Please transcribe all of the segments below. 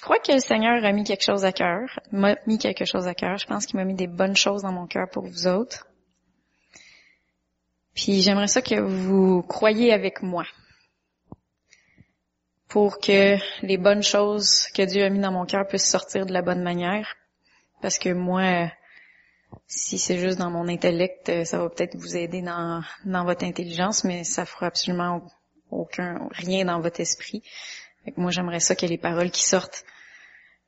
je crois que le Seigneur a mis quelque chose à cœur, m'a mis quelque chose à cœur. Je pense qu'il m'a mis des bonnes choses dans mon cœur pour vous autres. Puis j'aimerais ça que vous croyiez avec moi pour que les bonnes choses que Dieu a mis dans mon cœur puissent sortir de la bonne manière. Parce que moi, si c'est juste dans mon intellect, ça va peut-être vous aider dans, dans votre intelligence, mais ça fera absolument aucun rien dans votre esprit. Moi, j'aimerais ça que les paroles qui sortent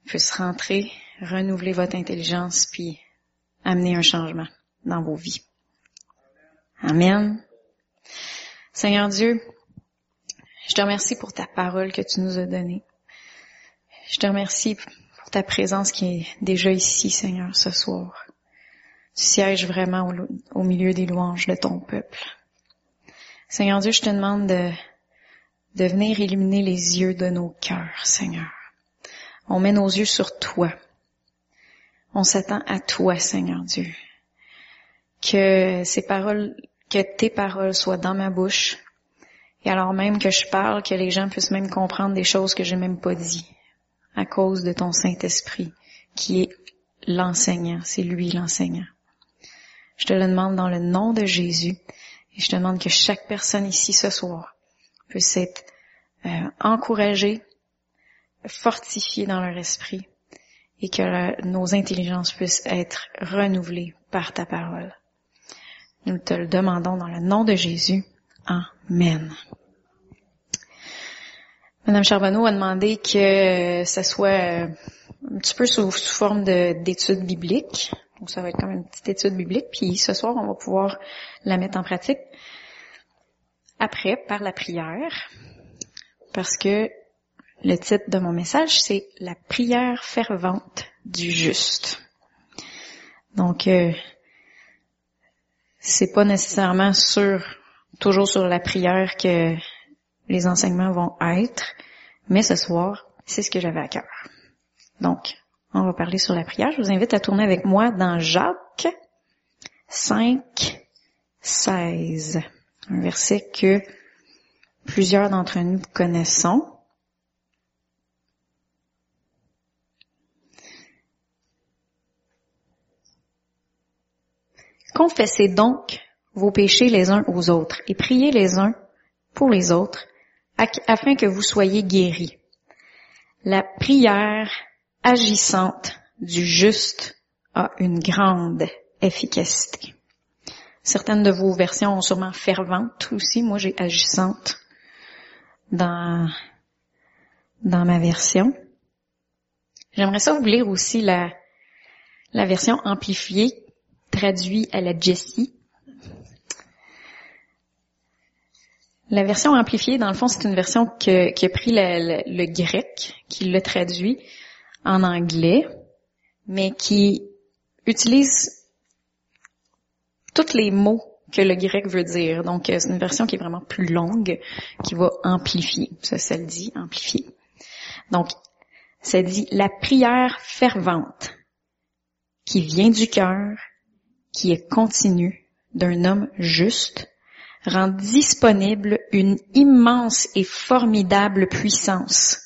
puissent rentrer, renouveler votre intelligence, puis amener un changement dans vos vies. Amen. Seigneur Dieu, je te remercie pour ta parole que tu nous as donnée. Je te remercie pour ta présence qui est déjà ici, Seigneur, ce soir. Tu sièges vraiment au, au milieu des louanges de ton peuple. Seigneur Dieu, je te demande de, de venir illuminer les yeux de nos cœurs, Seigneur. On met nos yeux sur toi. On s'attend à toi, Seigneur Dieu. Que ces paroles que tes paroles soient dans ma bouche, et alors même que je parle, que les gens puissent même comprendre des choses que j'ai même pas dit, à cause de ton Saint-Esprit, qui est l'enseignant, c'est lui l'enseignant. Je te le demande dans le nom de Jésus, et je demande que chaque personne ici ce soir puisse être euh, encouragée, fortifiée dans leur esprit, et que nos intelligences puissent être renouvelées par ta parole. Nous te le demandons dans le nom de Jésus. Amen. Madame Charbonneau a demandé que ça soit euh, un petit peu sous, forme d'études bibliques. Donc ça va être comme une petite étude biblique. Puis ce soir, on va pouvoir la mettre en pratique après par la prière. Parce que le titre de mon message, c'est La prière fervente du juste. Donc, euh, c'est pas nécessairement sur toujours sur la prière que les enseignements vont être, mais ce soir, c'est ce que j'avais à cœur. Donc, on va parler sur la prière. Je vous invite à tourner avec moi dans Jacques 5, 16, un verset que plusieurs d'entre nous connaissons. Confessez donc vos péchés les uns aux autres et priez les uns pour les autres afin que vous soyez guéris. La prière agissante du juste a une grande efficacité. Certaines de vos versions ont sûrement fervente aussi. Moi, j'ai agissante dans, dans ma version. J'aimerais ça vous lire aussi la, la version amplifiée traduit à la Jessie. La version amplifiée, dans le fond, c'est une version qui a pris le, grec, qui l'a traduit en anglais, mais qui utilise tous les mots que le grec veut dire. Donc, c'est une version qui est vraiment plus longue, qui va amplifier. Ça, ça le dit, amplifier. Donc, ça dit la prière fervente qui vient du cœur qui est continu d'un homme juste rend disponible une immense et formidable puissance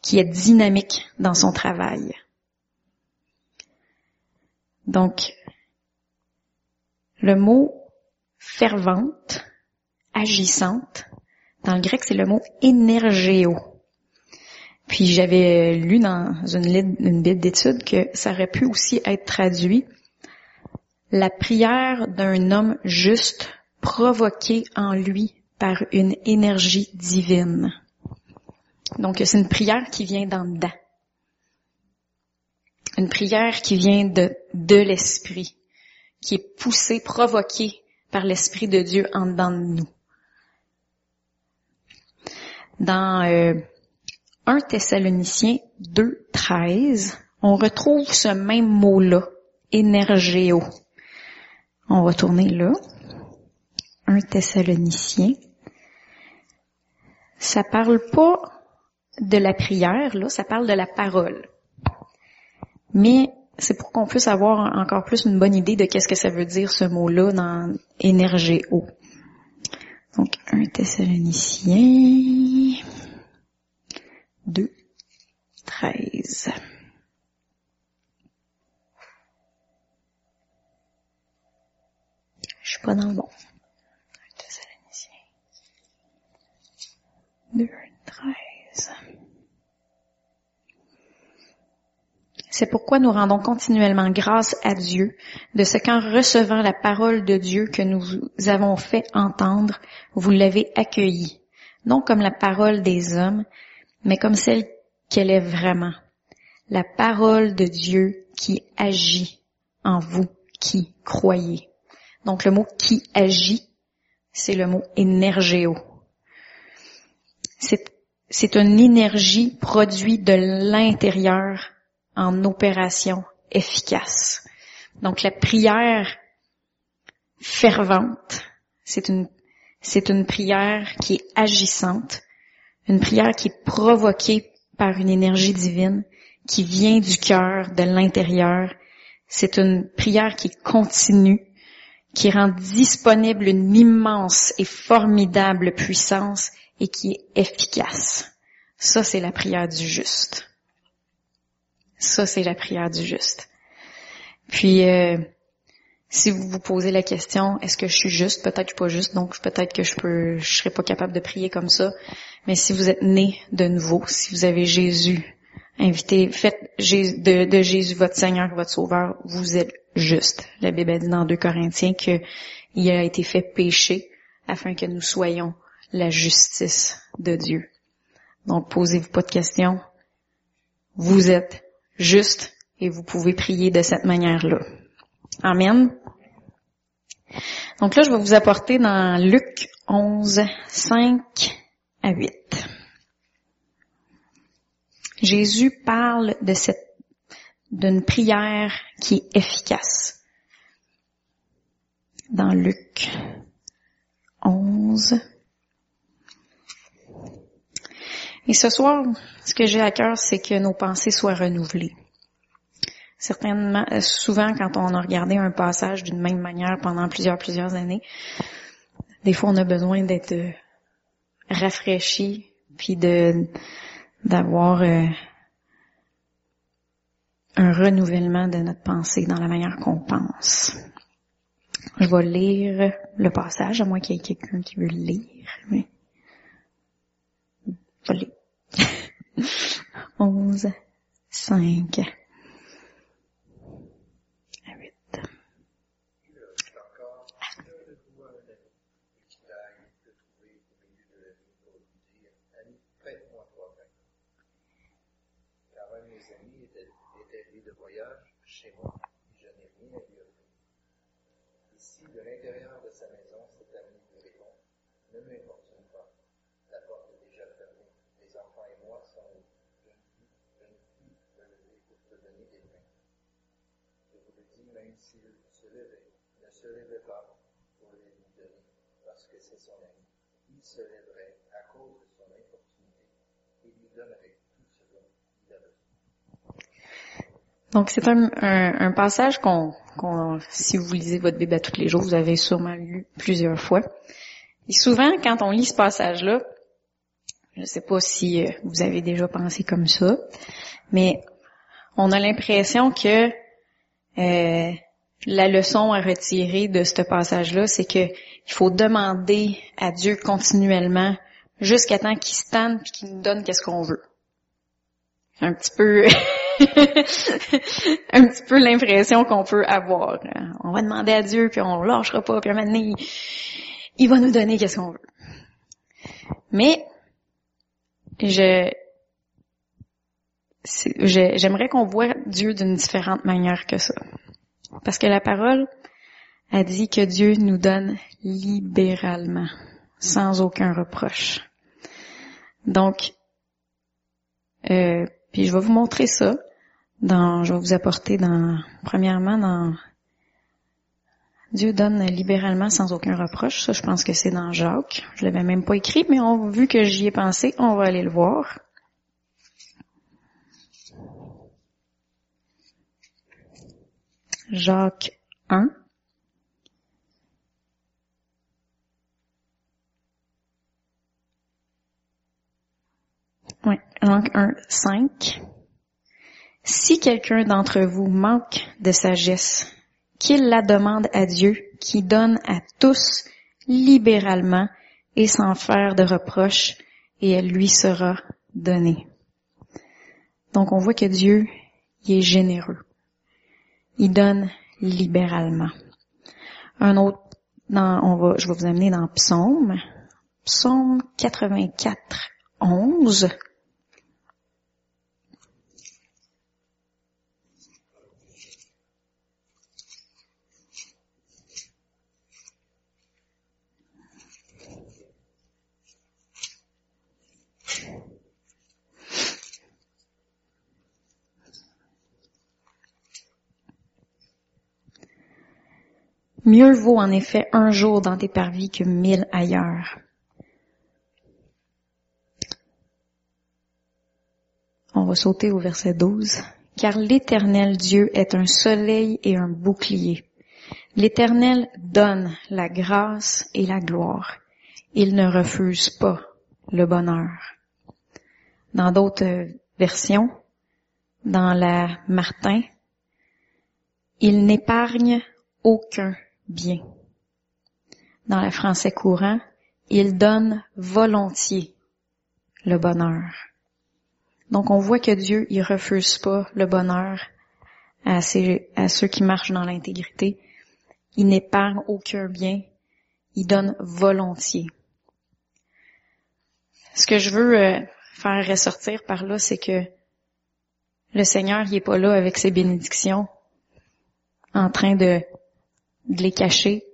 qui est dynamique dans son travail. Donc, le mot fervente, agissante, dans le grec, c'est le mot énergéo. Puis j'avais lu dans une, une Bible d'études que ça aurait pu aussi être traduit la prière d'un homme juste provoquée en lui par une énergie divine. Donc c'est une prière qui vient d'en dedans. Une prière qui vient de, de l'esprit, qui est poussée, provoquée par l'esprit de Dieu en dedans de nous. Dans euh, 1 Thessaloniciens 2, 13, on retrouve ce même mot-là, énergéo. On va tourner là. Un Thessalonicien. Ça parle pas de la prière, là, ça parle de la parole. Mais c'est pour qu'on puisse avoir encore plus une bonne idée de qu'est-ce que ça veut dire ce mot-là dans énergéo. Donc, un Thessalonicien, 2, 13. Je suis pas dans le bon. Deux, 13. C'est pourquoi nous rendons continuellement grâce à Dieu de ce qu'en recevant la parole de Dieu que nous avons fait entendre, vous l'avez accueillie, non comme la parole des hommes, mais comme celle qu'elle est vraiment, la parole de Dieu qui agit en vous qui croyez. Donc le mot qui agit, c'est le mot énergéo. C'est une énergie produite de l'intérieur en opération efficace. Donc la prière fervente, c'est une, c'est une prière qui est agissante, une prière qui est provoquée par une énergie divine, qui vient du cœur, de l'intérieur. C'est une prière qui continue, qui rend disponible une immense et formidable puissance et qui est efficace. Ça, c'est la prière du juste. Ça, c'est la prière du juste. Puis, euh, si vous vous posez la question, est-ce que je suis juste? Peut-être que je suis pas juste, donc peut-être que je peux, je serai pas capable de prier comme ça. Mais si vous êtes né de nouveau, si vous avez Jésus, invité, faites de, Jésus votre Seigneur, votre Sauveur, vous êtes juste. La Bible dit dans 2 Corinthiens qu'il a été fait péché afin que nous soyons la justice de Dieu. Donc, posez-vous pas de questions. Vous êtes juste et vous pouvez prier de cette manière-là. Amen. Donc là, je vais vous apporter dans Luc 11, 5 à 8. Jésus parle de cette, d'une prière qui est efficace. Dans Luc 11. Et ce soir, ce que j'ai à cœur, c'est que nos pensées soient renouvelées. Certainement, euh, souvent, quand on a regardé un passage d'une même manière pendant plusieurs, plusieurs années, des fois, on a besoin d'être euh, rafraîchi, puis de d'avoir euh, un renouvellement de notre pensée dans la manière qu'on pense. Je vais lire le passage, à moins qu'il y ait quelqu'un qui veut le lire. Mais... Falei. Onze, cinq, Je vais lire. 11, 5. Donc c'est un, passage qu'on, si vous lisez votre Bible à tous les jours, vous avez sûrement lu plusieurs fois. Et souvent, quand on lit ce passage-là, je ne sais pas si euh, vous avez déjà pensé comme ça, mais on a l'impression que euh, la leçon à retirer de ce passage-là, c'est que il faut demander à Dieu continuellement jusqu'à temps qu'il se tanne et qu'il nous donne qu'est-ce qu'on veut. Un petit peu, un petit peu l'impression qu'on peut avoir. On va demander à Dieu puis on lâchera pas puis un moment il va nous donner qu'est-ce qu'on veut. Mais je j'aimerais qu'on voit Dieu d'une différente manière que ça. Parce que la parole a dit que Dieu nous donne libéralement, sans aucun reproche. Donc, euh, puis je vais vous montrer ça. Dans, je vais vous apporter dans, premièrement, dans Dieu donne libéralement sans aucun reproche. Ça, je pense que c'est dans Jacques. Je l'avais même pas écrit, mais vu que j'y ai pensé, on va aller le voir. Jacques 1. Oui, Jacques 1, 5. Si quelqu'un d'entre vous manque de sagesse, qu'il la demande à Dieu, qui donne à tous libéralement et sans faire de reproches, et elle lui sera donnée. Donc on voit que Dieu, il est généreux. Il donne libéralement. Un autre, dans, on va, je vais vous amener dans Psaume. Psaume 84, 11. Mieux vaut en effet un jour dans tes parvis que mille ailleurs. On va sauter au verset 12. Car l'Éternel Dieu est un soleil et un bouclier. L'Éternel donne la grâce et la gloire. Il ne refuse pas le bonheur. Dans d'autres versions, dans la Martin, il n'épargne aucun bien. Dans le français courant, il donne volontiers le bonheur. Donc on voit que Dieu, il refuse pas le bonheur à, à ceux qui marchent dans l'intégrité. Il n'épargne aucun bien. Il donne volontiers. Ce que je veux euh, faire ressortir par là, c'est que le Seigneur, il pas là avec ses bénédictions, en train de de les cacher.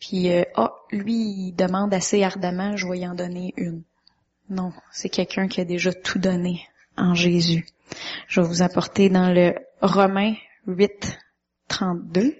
Puis, euh, ah, lui, il demande assez ardemment, je vais y en donner une. Non, c'est quelqu'un qui a déjà tout donné en Jésus. Je vais vous apporter dans le Romain 8, 32.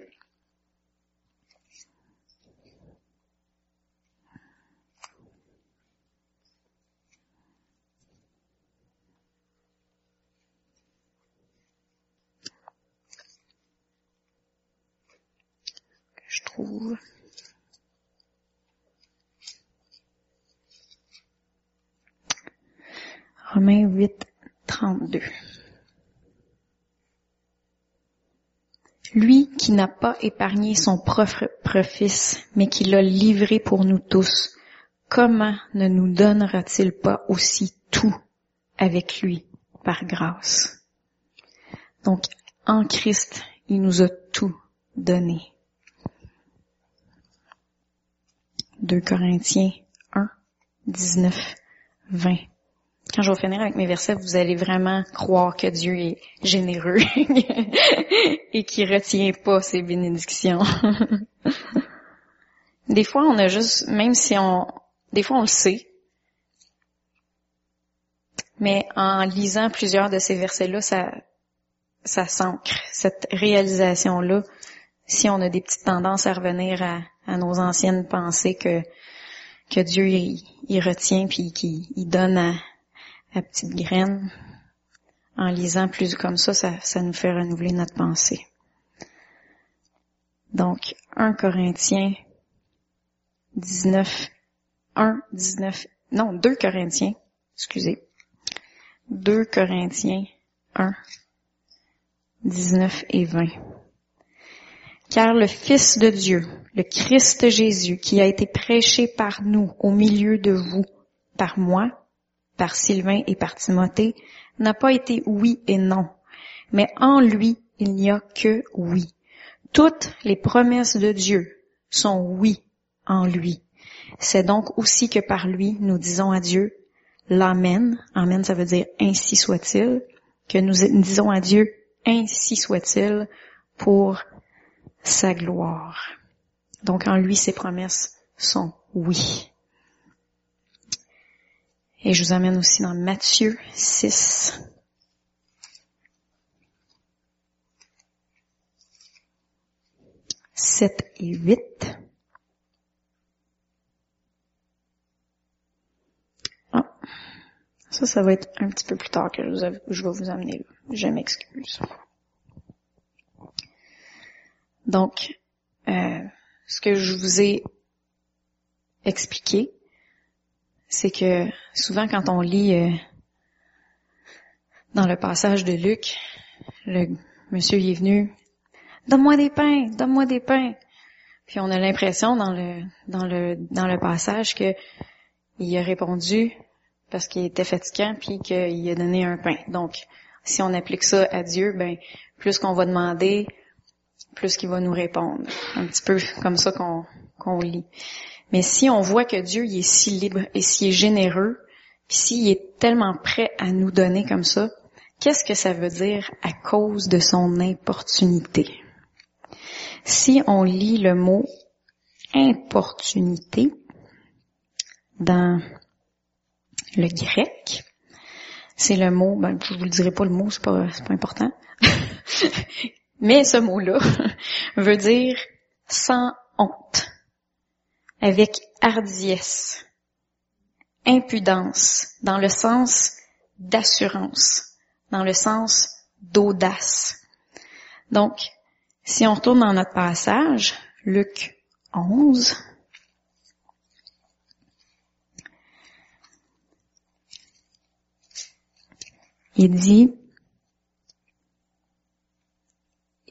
Romains 8, 32. Lui qui n'a pas épargné son propre fils, mais qui l'a livré pour nous tous, comment ne nous donnera-t-il pas aussi tout avec lui par grâce? Donc, en Christ, il nous a tout donné. 2 Corinthiens 1, 19, 20 quand je vais finir avec mes versets, vous allez vraiment croire que Dieu est généreux et qu'il retient pas ses bénédictions. des fois, on a juste, même si on, des fois on le sait, mais en lisant plusieurs de ces versets-là, ça, ça s'ancre, cette réalisation-là, si on a des petites tendances à revenir à, nos anciennes pensées que, Dieu, il, retient puis qu'il donne à, la petite graine, en lisant plus comme ça, ça, ça nous fait renouveler notre pensée. Donc, 1 Corinthiens 19, 1, 19, non, 2 Corinthiens, excusez, 2 Corinthiens 1, 19 et 20. Car le Fils de Dieu, le Christ Jésus, qui a été prêché par nous au milieu de vous, par moi, par Sylvain et par Timothée n'a pas été oui et non, mais en lui, il n'y a que oui. Toutes les promesses de Dieu sont oui en lui. C'est donc aussi que par lui, nous disons à Dieu l'Amen. Amen, ça veut dire ainsi soit-il. Que nous disons à Dieu ainsi soit-il pour sa gloire. Donc en lui, ses promesses sont oui. Et je vous amène aussi dans Matthieu 6. Sept et huit. Ah. Ça, ça va être un petit peu plus tard que je, vais vous amener là. Je m'excuse. Donc, euh, ce que je vous ai expliqué, c'est que souvent quand on lit euh, dans le passage de Luc, le monsieur est venu, donne-moi des pains, donne-moi des pains. Puis on a l'impression dans le dans le dans le passage que il a répondu parce qu'il était fatigant puis qu'il a donné un pain. Donc si on applique ça à Dieu, ben plus qu'on va demander, plus qu'il va nous répondre. Un petit peu comme ça qu'on lit. Mais si on voit que Dieu il est si libre et si est généreux, puis s'il est tellement prêt à nous donner comme ça, qu'est-ce que ça veut dire à cause de son importunité? Si on lit le mot importunité dans le grec, c'est le mot, ben, je vous le dirai pas le mot, c'est pas, pas important. Mais ce mot-là veut dire sans honte, avec hardiesse, impudence, dans le sens d'assurance, dans le sens d'audace. Donc, si on retourne dans notre passage, Luc 11, il dit,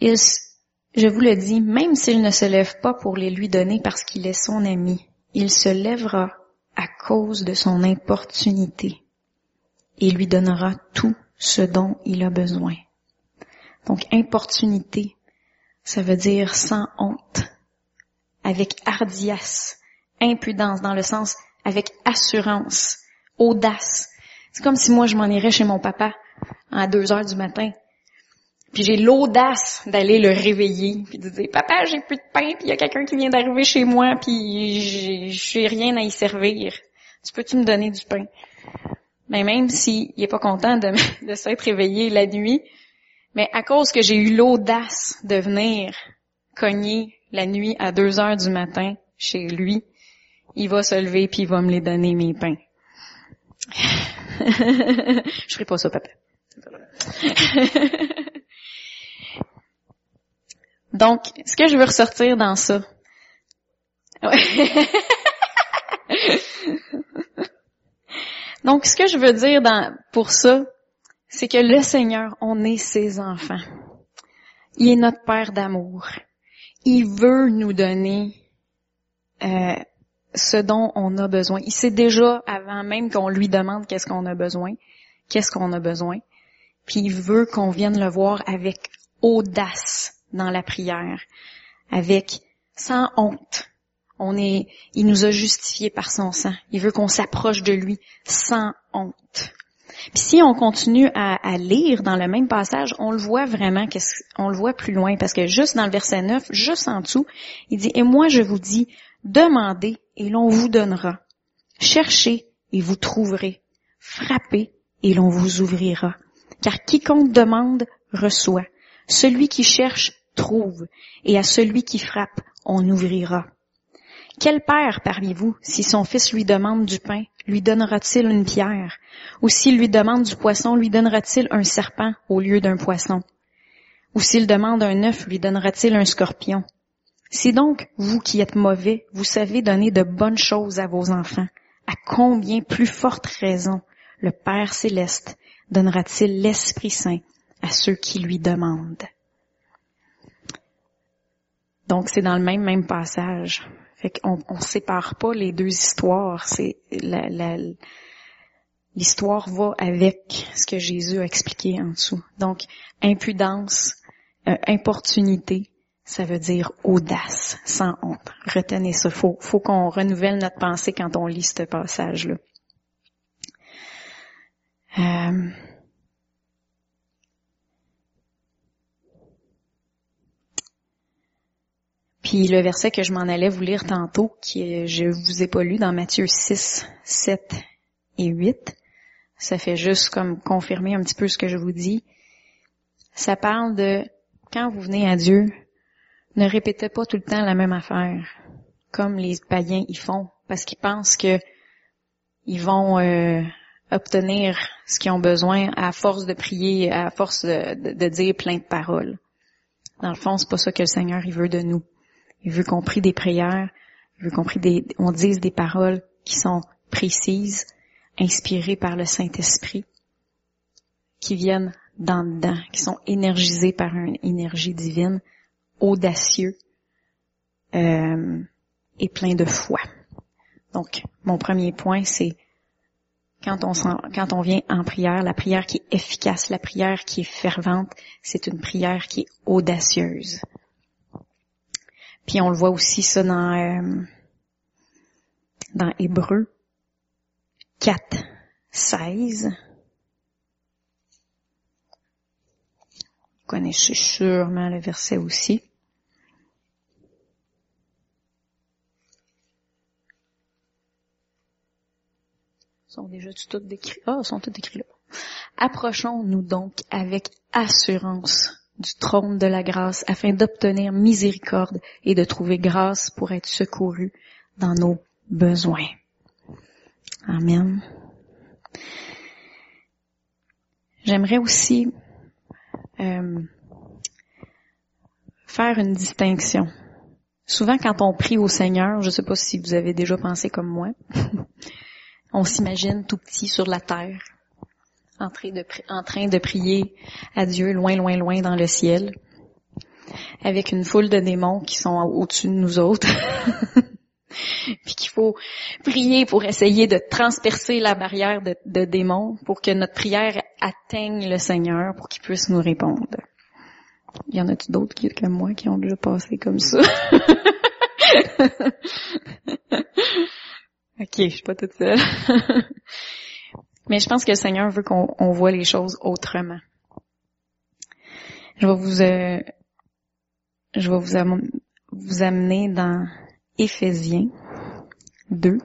je vous le dis, même s'il ne se lève pas pour les lui donner parce qu'il est son ami, il se lèvera à cause de son importunité et lui donnera tout ce dont il a besoin. Donc, importunité, ça veut dire sans honte, avec hardiesse, impudence dans le sens avec assurance, audace. C'est comme si moi je m'en irais chez mon papa à deux heures du matin. Puis j'ai l'audace d'aller le réveiller, puis de dire papa j'ai plus de pain, puis il y a quelqu'un qui vient d'arriver chez moi, puis j'ai rien à y servir. Tu peux-tu me donner du pain? Mais même s'il est pas content de, de s'être réveillé la nuit, mais à cause que j'ai eu l'audace de venir cogner la nuit à deux heures du matin chez lui, il va se lever puis il va me les donner mes pains. Je ferai pas ça, papa. Donc, ce que je veux ressortir dans ça, Donc, ce que je veux dire pour ça, c'est que le Seigneur, on est ses enfants. Il est notre Père d'amour. Il veut nous donner euh, ce dont on a besoin. Il sait déjà, avant même qu'on lui demande qu'est-ce qu'on a besoin, qu'est-ce qu'on a besoin. Puis il veut qu'on vienne le voir avec audace dans la prière, avec sans honte. On est, il nous a justifiés par son sang. Il veut qu'on s'approche de lui sans honte. Puis si on continue à, lire dans le même passage, on le voit vraiment, on le voit plus loin, parce que juste dans le verset 9, juste en dessous, il dit, et moi je vous dis, demandez et l'on vous donnera. Cherchez et vous trouverez. Frappez et l'on vous ouvrira. Car quiconque demande, reçoit. Celui qui cherche, trouve. Et à celui qui frappe, on ouvrira. Quel père parmi vous, si son fils lui demande du pain, lui donnera-t-il une pierre? Ou s'il lui demande du poisson, lui donnera-t-il un serpent au lieu d'un poisson? Ou s'il demande un œuf, lui donnera-t-il un scorpion? Si donc, vous qui êtes mauvais, vous savez donner de bonnes choses à vos enfants, à combien plus forte raison le Père céleste donnera-t-il l'Esprit Saint à ceux qui lui demandent? Donc c'est dans le même même passage. Fait qu'on on sépare pas les deux histoires. C'est l'histoire va avec ce que Jésus a expliqué en dessous. Donc impudence, euh, importunité, ça veut dire audace, sans honte. Retenez ça. Faut, faut qu'on renouvelle notre pensée quand on lit ce passage-là. Euh, Puis le verset que je m'en allais vous lire tantôt, qui je vous ai pas lu dans Matthieu 6, 7 et 8, ça fait juste comme confirmer un petit peu ce que je vous dis. Ça parle de quand vous venez à Dieu, ne répétez pas tout le temps la même affaire, comme les païens y font, parce qu'ils pensent que ils vont euh, obtenir ce qu'ils ont besoin à force de prier, à force de, de, dire plein de paroles. Dans le fond, c'est pas ça que le Seigneur il veut de nous. Il veut qu'on prie des prières, il veut qu'on prie on dise des paroles qui sont précises, inspirées par le Saint-Esprit, qui viennent dans dedans, qui sont énergisés par une énergie divine, audacieux euh, et plein de foi. Donc, mon premier point, c'est quand on, quand on vient en prière, la prière qui est efficace, la prière qui est fervente, c'est une prière qui est audacieuse. Puis on le voit aussi ça dans euh, dans Hébreu 4, 16. Vous connaissez sûrement le verset aussi. sont déjà tous décrits. Ah, sont tous décrits là. Approchons-nous donc avec assurance du trône de la grâce afin d'obtenir miséricorde et de trouver grâce pour être secouru dans nos besoins. Amen. J'aimerais aussi euh, faire une distinction. Souvent quand on prie au Seigneur, je ne sais pas si vous avez déjà pensé comme moi, on s'imagine tout petit sur la terre, en train, de, prier à Dieu loin, loin, loin dans le ciel, avec une foule de démons qui sont au-dessus de nous autres. puis qu'il faut prier pour essayer de transpercer la barrière de, de démons pour que notre prière atteigne le Seigneur pour qu'il puisse nous répondre. Il y en a-tu d'autres qui, comme moi qui ont déjà passé comme ça? Ok, je suis pas toute seule. Mais je pense que le Seigneur veut qu'on voit les choses autrement. Je vais vous, euh, je vais vous, amener dans Éphésiens 2.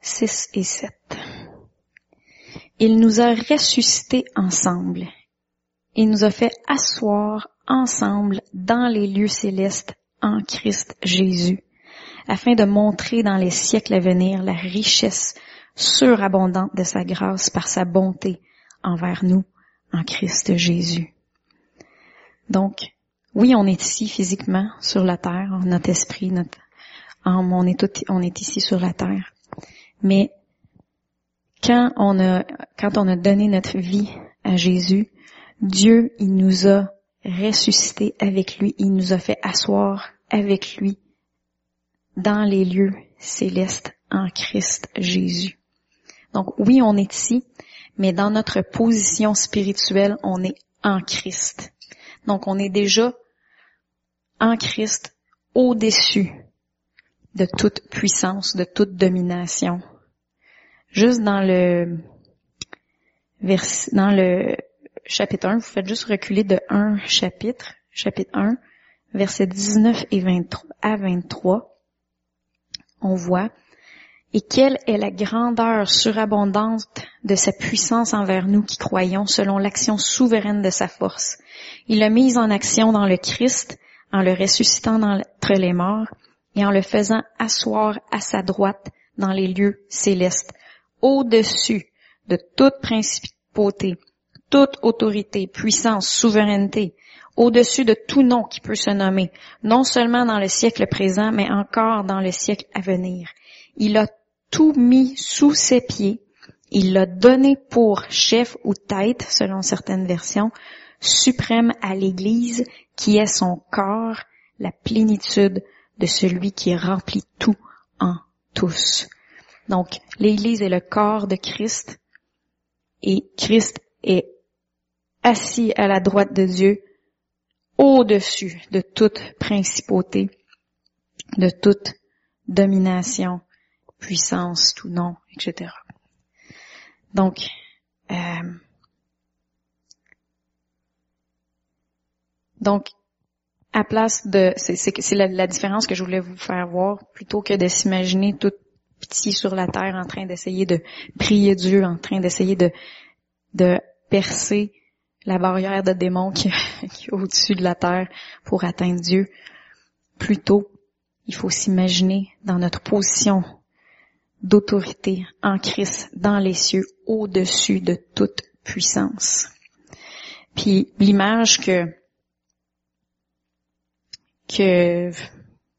Six et sept. Il nous a ressuscités ensemble. Il nous a fait asseoir ensemble dans les lieux célestes en Christ Jésus, afin de montrer dans les siècles à venir la richesse surabondante de sa grâce par sa bonté envers nous en Christ Jésus. Donc, oui, on est ici physiquement sur la terre, notre esprit, notre âme, on est, tout, on est ici sur la terre. Mais quand on a, quand on a donné notre vie à Jésus, Dieu, il nous a ressuscité avec lui, il nous a fait asseoir avec lui dans les lieux célestes en Christ Jésus. Donc oui, on est ici, mais dans notre position spirituelle, on est en Christ. Donc on est déjà en Christ au-dessus de toute puissance, de toute domination, juste dans le vers, dans le chapitre 1, vous faites juste reculer de un chapitre, chapitre 1, versets 19 et 23 à 23, on voit et quelle est la grandeur surabondante de sa puissance envers nous qui croyons selon l'action souveraine de sa force. Il l'a mise en action dans le Christ en le ressuscitant d'entre les morts et en le faisant asseoir à sa droite dans les lieux célestes au-dessus de toute principauté, toute autorité, puissance, souveraineté, au-dessus de tout nom qui peut se nommer, non seulement dans le siècle présent, mais encore dans le siècle à venir. Il a tout mis sous ses pieds, il l'a donné pour chef ou tête, selon certaines versions, suprême à l'Église, qui est son corps, la plénitude de celui qui remplit tout en tous. Donc, l'Église est le corps de Christ et Christ est assis à la droite de Dieu au-dessus de toute principauté, de toute domination, puissance, tout nom, etc. Donc, euh, donc, à place de, c'est la, la, différence que je voulais vous faire voir, plutôt que de s'imaginer tout petit sur la terre en train d'essayer de prier Dieu, en train d'essayer de, de percer la barrière de démons qui, est au-dessus de la terre pour atteindre Dieu. Plutôt, il faut s'imaginer dans notre position d'autorité en Christ dans les cieux, au-dessus de toute puissance. Puis l'image que que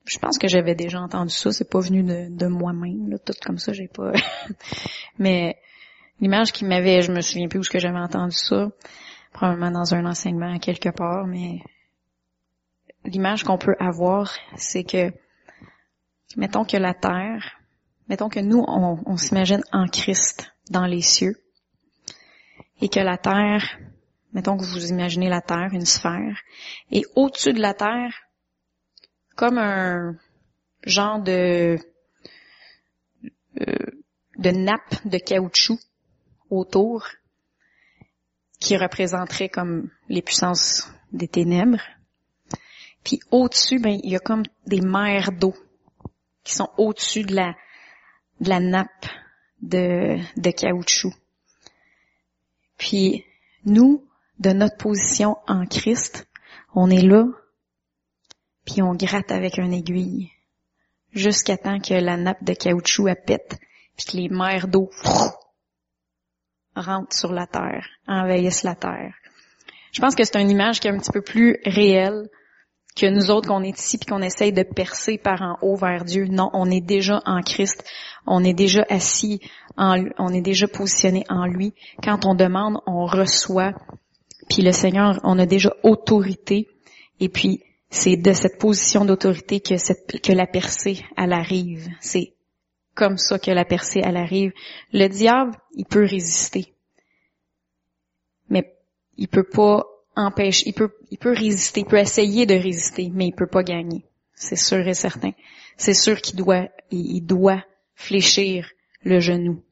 je pense que j'avais déjà entendu ça, c'est pas venu de, moi-même, tout comme ça, j'ai pas. Mais l'image qui m'avait, je me souviens plus où ce que j'avais entendu ça, probablement dans un enseignement quelque part, mais l'image qu'on peut avoir, c'est que mettons que la terre, mettons que nous on, s'imagine en Christ dans les cieux, et que la terre, mettons que vous imaginez la terre, une sphère, et au-dessus de la terre comme un genre de euh, de nappe de caoutchouc autour qui représenterait comme les puissances des ténèbres. Puis au-dessus, ben il y a comme des mers d'eau qui sont au-dessus de la nappe de, caoutchouc. Puis nous, de notre position en Christ, on est là puis on gratte avec une aiguille jusqu'à temps que la nappe de caoutchouc pète, puis que les mers d'eau rentrent sur la terre, envahissent la terre. Je pense que c'est une image qui est un petit peu plus réelle que nous autres qu'on est ici puis qu'on essaye de percer par en haut vers Dieu. Non, on est déjà en Christ, on est déjà assis, en, on est déjà positionné en lui. Quand on demande, on reçoit. Puis le Seigneur, on a déjà autorité. Et puis c'est de cette position d'autorité que, la percée, elle arrive. C'est comme ça que la percée, elle arrive. Le diable, il peut résister. Mais il peut pas empêcher, il peut, il peut résister, il peut essayer de résister, mais il peut pas gagner. C'est sûr et certain. C'est sûr qu'il doit, il doit fléchir le genou.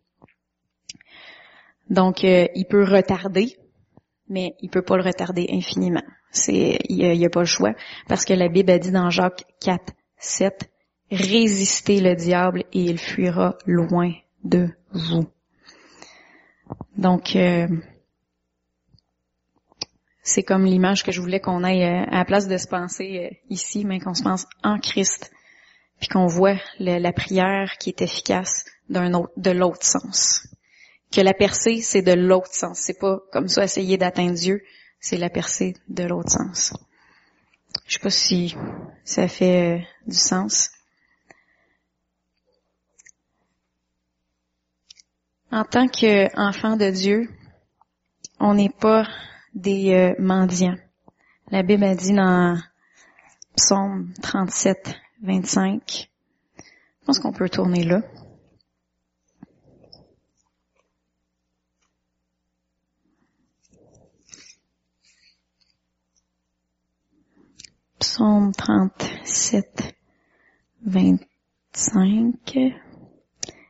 Donc, euh, il peut retarder, mais il peut pas le retarder infiniment. C'est, il n'y a, pas le choix. Parce que la Bible a dit dans Jacques 4, 7, résistez le diable et il fuira loin de vous. Donc, euh, c'est comme l'image que je voulais qu'on aille euh, à la place de se penser euh, ici, mais qu'on se pense en Christ, puis qu'on voit la prière qui est efficace d'un autre, de l'autre sens. Que la percée, c'est de l'autre sens. C'est pas comme ça essayer d'atteindre Dieu, c'est la percée de l'autre sens. Je sais pas si ça fait euh, du sens. En tant qu'enfant de Dieu, on n'est pas des euh, mendiants. La Bible a dit dans Psaume 37, 25, je pense qu'on peut tourner là. Psaume 37, 25.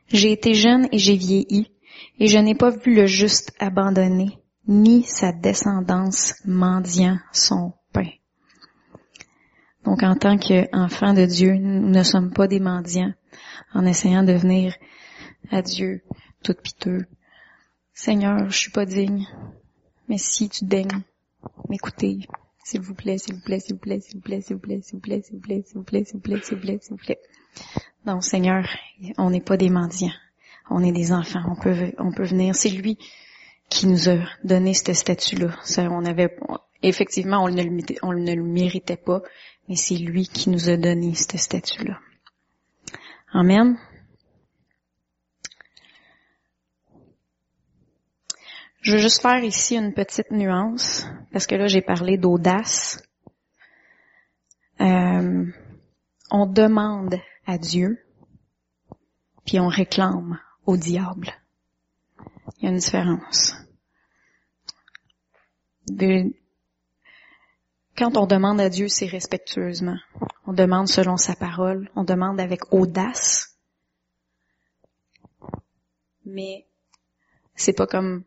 J'ai été jeune et j'ai vieilli, et je n'ai pas vu le juste abandonné, ni sa descendance mendiant son pain. Donc en tant qu'enfants de Dieu, nous ne sommes pas des mendiants en essayant de venir à Dieu tout piteux. Seigneur, je suis pas digne, mais si tu daignes m'écouter, s'il vous plaît, s'il vous plaît, s'il vous plaît, s'il vous plaît, s'il vous plaît, s'il vous plaît, s'il vous plaît, s'il vous plaît, s'il vous plaît, s'il vous plaît, s'il vous plaît. Non, Seigneur, on n'est pas des mendiants. On est des enfants. On peut, on peut venir. C'est lui qui nous a donné ce statut-là. on avait, effectivement, on ne, le, méritait pas, mais c'est lui qui nous a donné ce statut-là. Amen. Je veux juste faire ici une petite nuance, parce que là j'ai parlé d'audace. Euh, on demande à Dieu, puis on réclame au diable. Il y a une différence. quand on demande à Dieu, c'est respectueusement. On demande selon sa parole, on demande avec audace. Mais c'est pas comme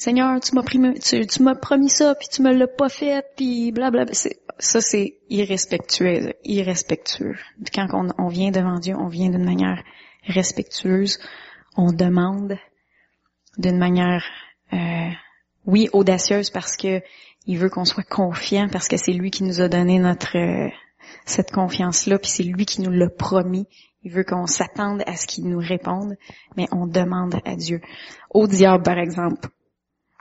Seigneur, tu m'as promis, tu, m'as promis ça, puis tu me l'as pas fait, puis blablabla. Ça, c'est irrespectueux, irrespectueux. Quand on, vient devant Dieu, on vient d'une manière respectueuse. On demande d'une manière, euh, oui, audacieuse parce que il veut qu'on soit confiant, parce que c'est lui qui nous a donné notre euh, cette confiance-là, puis c'est lui qui nous l'a promis. Il veut qu'on s'attende à ce qu'il nous réponde, mais on demande à Dieu. Au diable, par exemple,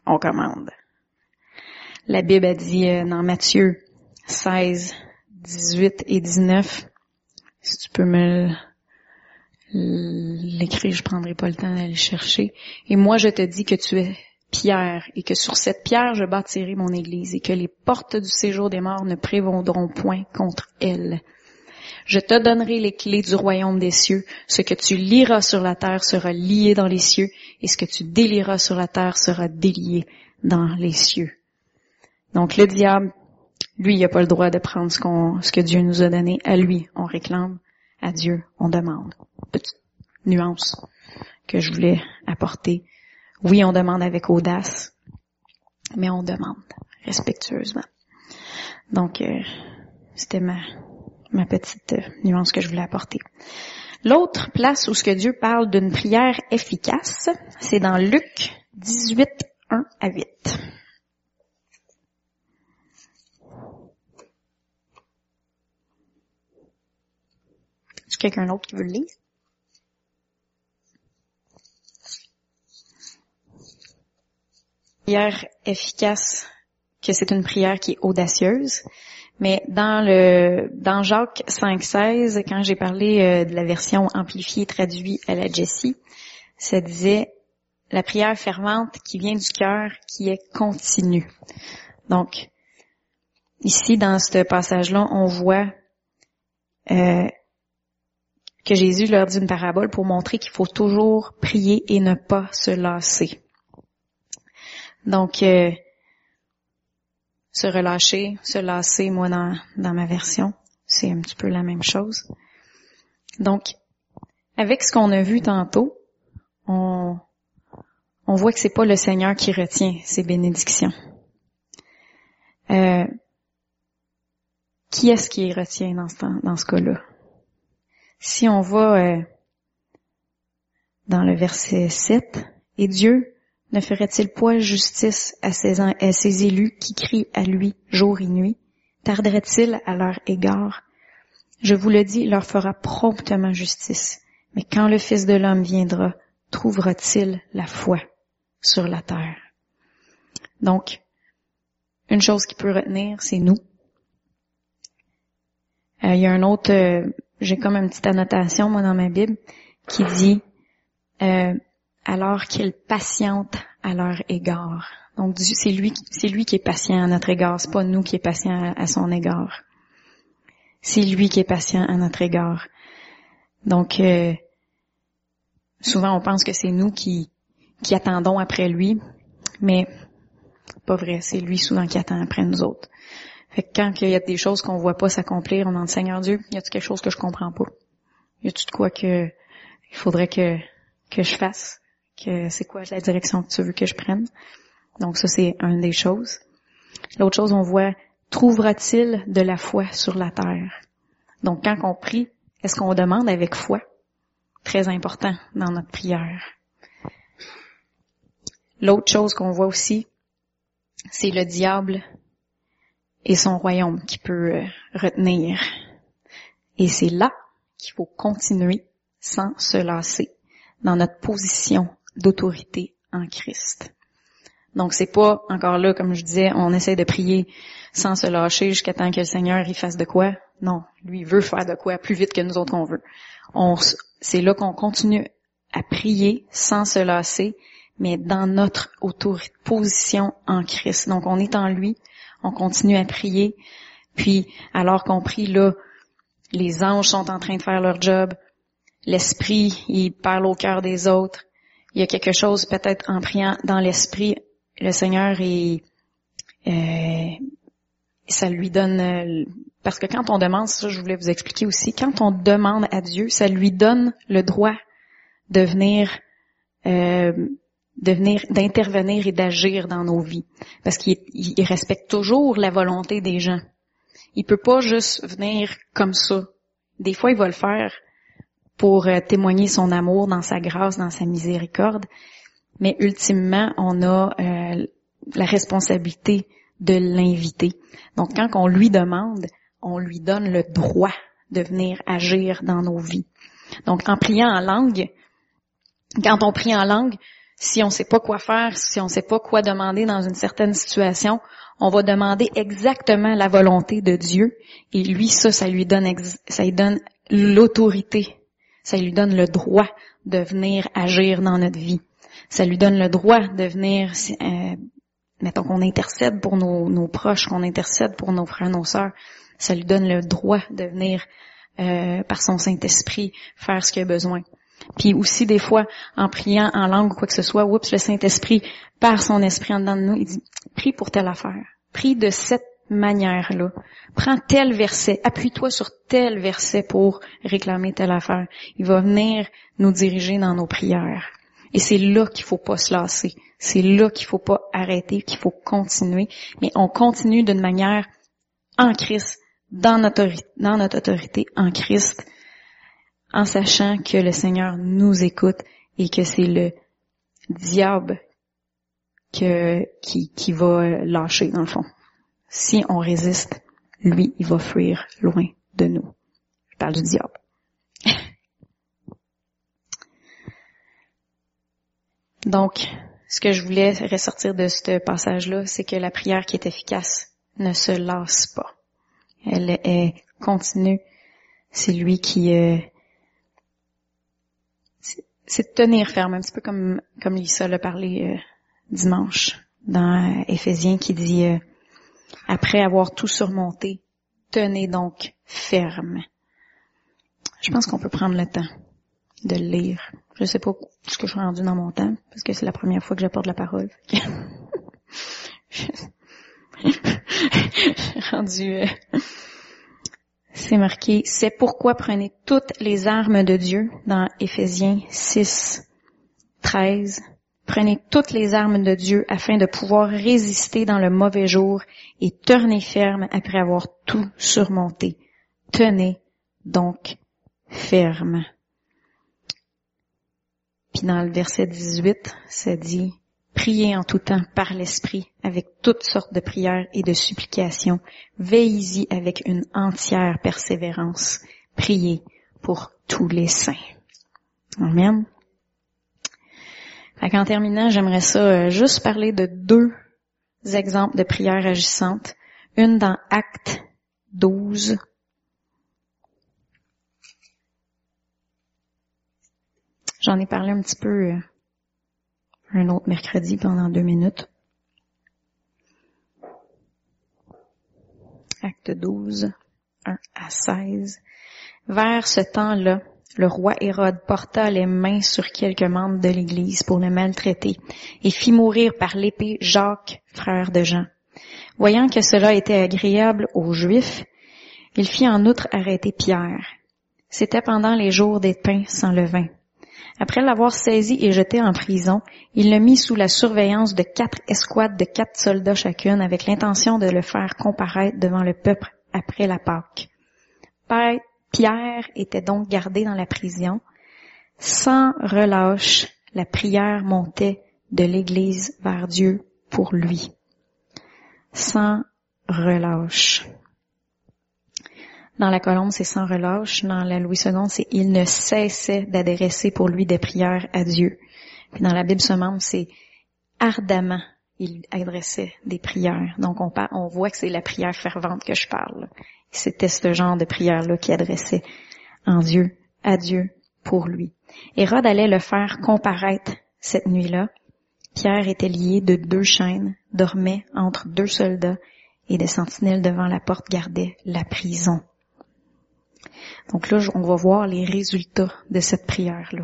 on commande. La Bible a dit euh, dans Matthieu 16, 18 et 19. Si tu peux me l'écrire, je prendrai pas le temps d'aller chercher. Et moi, je te dis que tu es pierre et que sur cette pierre je bâtirai mon église et que les portes du séjour des morts ne prévaudront point contre elle. Je te donnerai les clés du royaume des cieux. Ce que tu liras sur la terre sera lié dans les cieux et ce que tu délieras sur la terre sera délié dans les cieux. Donc le diable, lui, il n'a pas le droit de prendre ce, ce que Dieu nous a donné. À lui, on réclame. À Dieu, on demande. Petite nuance que je voulais apporter. Oui, on demande avec audace, mais on demande respectueusement. Donc, euh, c'était ma, ma petite nuance que je voulais apporter. L'autre place où ce que Dieu parle d'une prière efficace, c'est dans Luc 18, 1 à 8. Quelqu'un d'autre qui veut le lire? Prière efficace, que c'est une prière qui est audacieuse. Mais dans le dans Jacques 5.16, quand j'ai parlé euh, de la version amplifiée traduite à la Jessie, ça disait la prière fervente qui vient du cœur, qui est continue. Donc, ici, dans ce passage-là, on voit euh, que Jésus leur dit une parabole pour montrer qu'il faut toujours prier et ne pas se lasser. Donc, euh, se relâcher, se lasser, moi, dans, ma version, c'est un petit peu la même chose. Donc, avec ce qu'on a vu tantôt, on, on voit que c'est pas le Seigneur qui retient ses bénédictions. Euh, qui est-ce qui retient dans ce cas-là? Si on va euh, dans le verset 7, et Dieu ne ferait-il point justice à ses, à ses élus qui crient à lui jour et nuit? Tarderait-il à leur égard? Je vous le dis, il leur fera promptement justice. Mais quand le Fils de l'homme viendra, trouvera-t-il la foi sur la terre? Donc, une chose qui peut retenir, c'est nous. Euh, il y a un autre, euh, j'ai comme une petite annotation, moi, dans ma Bible, qui dit, euh, alors qu'il patiente à leur égard. Donc c'est lui, c'est lui qui est patient à notre égard, c'est pas nous qui est patient à, son égard. C'est lui qui est patient à notre égard. Donc euh, souvent on pense que c'est nous qui qui attendons après lui, mais pas vrai, c'est lui souvent qui attend après nous autres. Fait que quand il y a des choses qu'on voit pas s'accomplir, on demande Seigneur Dieu, y a-t-il quelque chose que je comprends pas? Y a-t-il de quoi que il faudrait que que je fasse? que c'est quoi la direction que tu veux que je prenne? Donc ça, c'est une des choses. L'autre chose, on voit, trouvera-t-il de la foi sur la terre? Donc quand on prie, est-ce qu'on demande avec foi? Très important dans notre prière. L'autre chose qu'on voit aussi, c'est le diable et son royaume qui peut euh, retenir. Et c'est là qu'il faut continuer sans se lasser dans notre position d'autorité en Christ. Donc c'est pas encore là, comme je disais, on essaie de prier sans se lâcher jusqu'à temps que le Seigneur y fasse de quoi. Non, lui veut faire de quoi plus vite que nous autres on veut. On, c'est là qu'on continue à prier sans se lasser, mais dans notre position en Christ. Donc on est en lui, on continue à prier, puis alors qu'on prie là, les anges sont en train de faire leur job, l'esprit il parle au cœur des autres, il y a quelque chose peut-être en priant dans l'esprit, le Seigneur est, euh, ça lui donne, euh, parce que quand on demande, ça je voulais vous expliquer aussi, quand on demande à Dieu, ça lui donne le droit de venir, euh, de venir, d'intervenir et d'agir dans nos vies, parce qu'il respecte toujours la volonté des gens. Il peut pas juste venir comme ça. Des fois, il va le faire pour euh, témoigner son amour dans sa grâce, dans sa miséricorde. Mais ultimement, on a euh, la responsabilité de l'inviter. Donc, quand on lui demande, on lui donne le droit de venir agir dans nos vies. Donc, en priant en langue, quand on prie en langue, Si on ne sait pas quoi faire, si on ne sait pas quoi demander dans une certaine situation, on va demander exactement la volonté de Dieu. Et lui, ça, ça lui donne, ça lui donne l'autorité. Ça lui donne le droit de venir agir dans notre vie. Ça lui donne le droit de venir, euh, mettons qu'on intercède pour nos, proches, qu'on intercède pour nos frères, nos sœurs. Ça lui donne le droit de venir euh, par son Saint-Esprit faire ce qu'il a besoin. Puis aussi des fois, en priant en langue ou quoi que ce soit, oups, le Saint-Esprit, par son esprit en dedans de nous, il dit, prie pour telle affaire. Prie de cette manière-là. Prends tel verset, appuie-toi sur tel verset pour réclamer telle affaire. Il va venir nous diriger dans nos prières. Et c'est là qu'il faut pas se lasser. C'est là qu'il faut pas arrêter, qu'il faut continuer. Mais on continue d'une manière en Christ, dans notre, dans notre autorité en Christ, en sachant que le Seigneur nous écoute et que c'est le diable que, qui, qui va lâcher dans le fond. Si on résiste, lui, il va fuir loin de nous. Je parle du diable. Donc, ce que je voulais ressortir de ce passage-là, c'est que la prière qui est efficace ne se lasse pas. Elle est continue. C'est lui qui... Euh, c'est tenir ferme, un petit peu comme, comme Lisa l'a parlé euh, dimanche dans Éphésiens qui dit euh, Après avoir tout surmonté, tenez donc ferme. Je pense qu'on peut prendre le temps de le lire. Je sais pas ce que je suis rendu dans mon temps, parce que c'est la première fois que j'apporte la parole. rendu... Euh, c'est marqué, c'est pourquoi prenez toutes les armes de Dieu dans Éphésiens 6, 13. Prenez toutes les armes de Dieu afin de pouvoir résister dans le mauvais jour et tenez ferme après avoir tout surmonté. Tenez donc ferme. Puis dans le verset 18, ça dit, Priez en tout temps par l'Esprit avec toutes sortes de prières et de supplications. Veillez-y avec une entière persévérance. Priez pour tous les saints. Amen. En terminant, j'aimerais ça euh, juste parler de deux exemples de prières agissantes. Une dans Acte 12. J'en ai parlé un petit peu euh, un autre mercredi pendant deux minutes. Acte 12, 1 à 16. Vers ce temps-là, le roi Hérode porta les mains sur quelques membres de l'Église pour les maltraiter et fit mourir par l'épée Jacques, frère de Jean. Voyant que cela était agréable aux Juifs, il fit en outre arrêter Pierre. C'était pendant les jours des pains sans levain. Après l'avoir saisi et jeté en prison, il le mit sous la surveillance de quatre escouades de quatre soldats chacune avec l'intention de le faire comparaître devant le peuple après la Pâque. Pierre était donc gardé dans la prison. Sans relâche, la prière montait de l'Église vers Dieu pour lui. Sans relâche. Dans la colombe, c'est sans relâche. Dans la Louis II, c'est il ne cessait d'adresser pour lui des prières à Dieu. Puis dans la Bible membre, c'est ardemment il adressait des prières. Donc on, on voit que c'est la prière fervente que je parle. C'était ce genre de prière-là qui adressait en Dieu, à Dieu, pour lui. Hérode allait le faire comparaître cette nuit-là. Pierre était lié de deux chaînes, dormait entre deux soldats et des sentinelles devant la porte gardaient la prison. Donc là, on va voir les résultats de cette prière-là.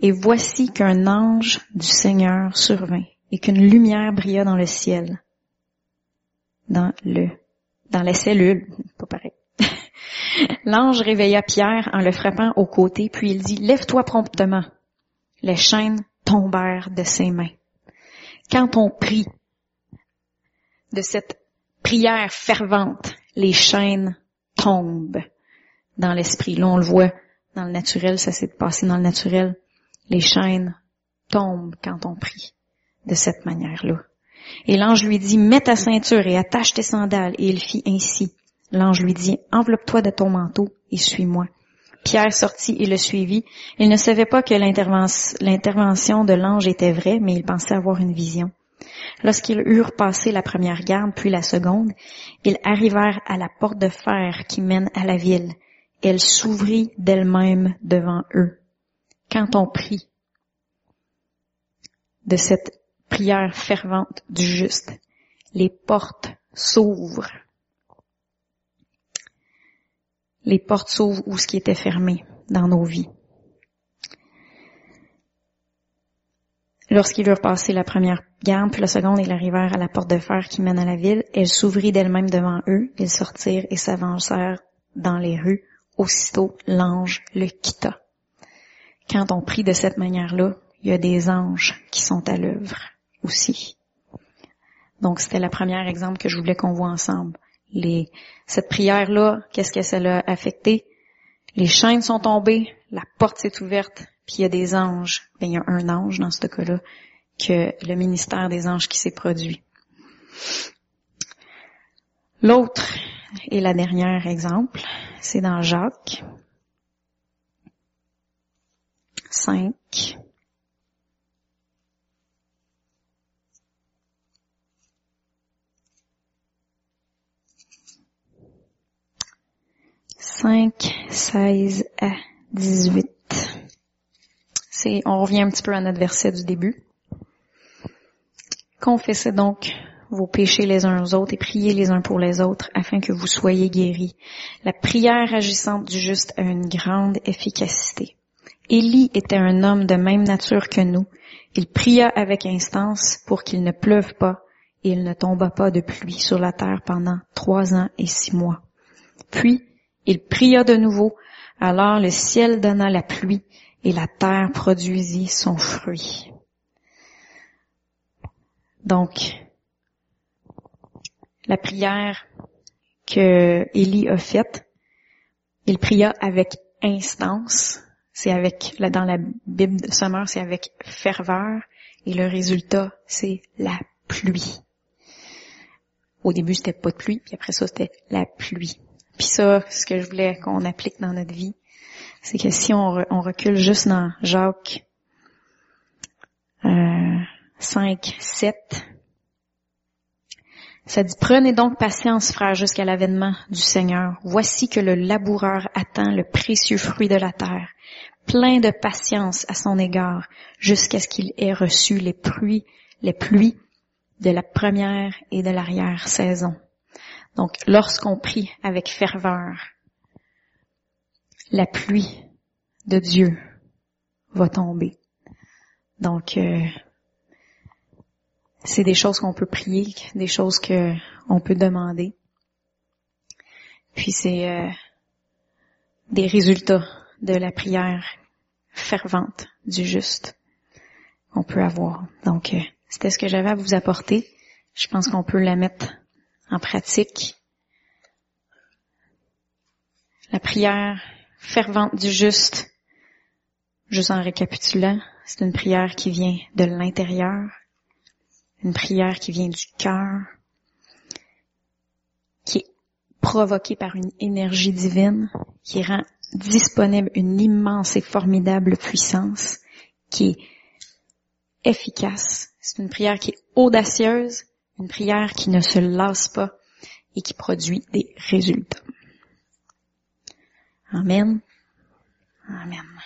Et voici qu'un ange du Seigneur survint et qu'une lumière brilla dans le ciel, dans le, dans la cellule, pas pareil. L'ange réveilla Pierre en le frappant au côté, puis il dit, lève-toi promptement. Les chaînes tombèrent de ses mains. Quand on prie de cette prière fervente, les chaînes tombe dans l'esprit. Là, on le voit dans le naturel, ça s'est passé dans le naturel. Les chaînes tombent quand on prie de cette manière-là. Et l'ange lui dit, mets ta ceinture et attache tes sandales. Et il fit ainsi. L'ange lui dit, enveloppe-toi de ton manteau et suis-moi. Pierre sortit et le suivit. Il ne savait pas que l'intervention de l'ange était vraie, mais il pensait avoir une vision. Lorsqu'ils eurent passé la première garde, puis la seconde, ils arrivèrent à la porte de fer qui mène à la ville. Elle s'ouvrit d'elle-même devant eux. Quand on prie de cette prière fervente du juste, les portes s'ouvrent. Les portes s'ouvrent où ce qui était fermé dans nos vies. Lorsqu'ils eurent passé la première garde, puis la seconde, ils arrivèrent à la porte de fer qui mène à la ville. Elle s'ouvrit d'elle-même devant eux. Ils sortirent et s'avancèrent dans les rues. Aussitôt, l'ange le quitta. Quand on prie de cette manière-là, il y a des anges qui sont à l'œuvre aussi. Donc, c'était le premier exemple que je voulais qu'on voit ensemble. Les, cette prière-là, qu'est-ce que ça l'a affecté? Les chaînes sont tombées, la porte s'est ouverte, puis il y a des anges. Ben, il y a un ange dans ce cas-là, que le ministère des anges qui s'est produit. L'autre et la dernière exemple, c'est dans Jacques 5. Cinq, seize à dix-huit on revient un petit peu à notre verset du début. Confessez donc vos péchés les uns aux autres et priez les uns pour les autres afin que vous soyez guéris. La prière agissante du juste a une grande efficacité. Élie était un homme de même nature que nous. Il pria avec instance pour qu'il ne pleuve pas et il ne tomba pas de pluie sur la terre pendant trois ans et six mois. Puis, il pria de nouveau, alors le ciel donna la pluie et la terre produisit son fruit. Donc, la prière que Élie a faite, il pria avec instance, c'est avec, dans la Bible de Sommeur, c'est avec ferveur, et le résultat, c'est la pluie. Au début, c'était pas de pluie, puis après ça, c'était la pluie. Puis ça, ce que je voulais qu'on applique dans notre vie, c'est que si on, recule juste dans Jacques euh, 5, 7, ça dit, prenez donc patience, frère, jusqu'à l'avènement du Seigneur. Voici que le laboureur attend le précieux fruit de la terre, plein de patience à son égard, jusqu'à ce qu'il ait reçu les pluies, les pluies de la première et de l'arrière saison. Donc, lorsqu'on prie avec ferveur, la pluie de Dieu va tomber. Donc, euh, c'est des choses qu'on peut prier, des choses que on peut demander. Puis c'est euh, des résultats de la prière fervente du juste qu'on peut avoir. Donc, euh, c'était ce que j'avais à vous apporter. Je pense qu'on peut la mettre en pratique. La prière fervente du juste, juste en récapitulant, c'est une prière qui vient de l'intérieur, une prière qui vient du cœur, qui est provoquée par une énergie divine, qui rend disponible une immense et formidable puissance, qui est efficace. C'est une prière qui est audacieuse, une prière qui ne se lasse pas et qui produit des résultats. Amen. Amen.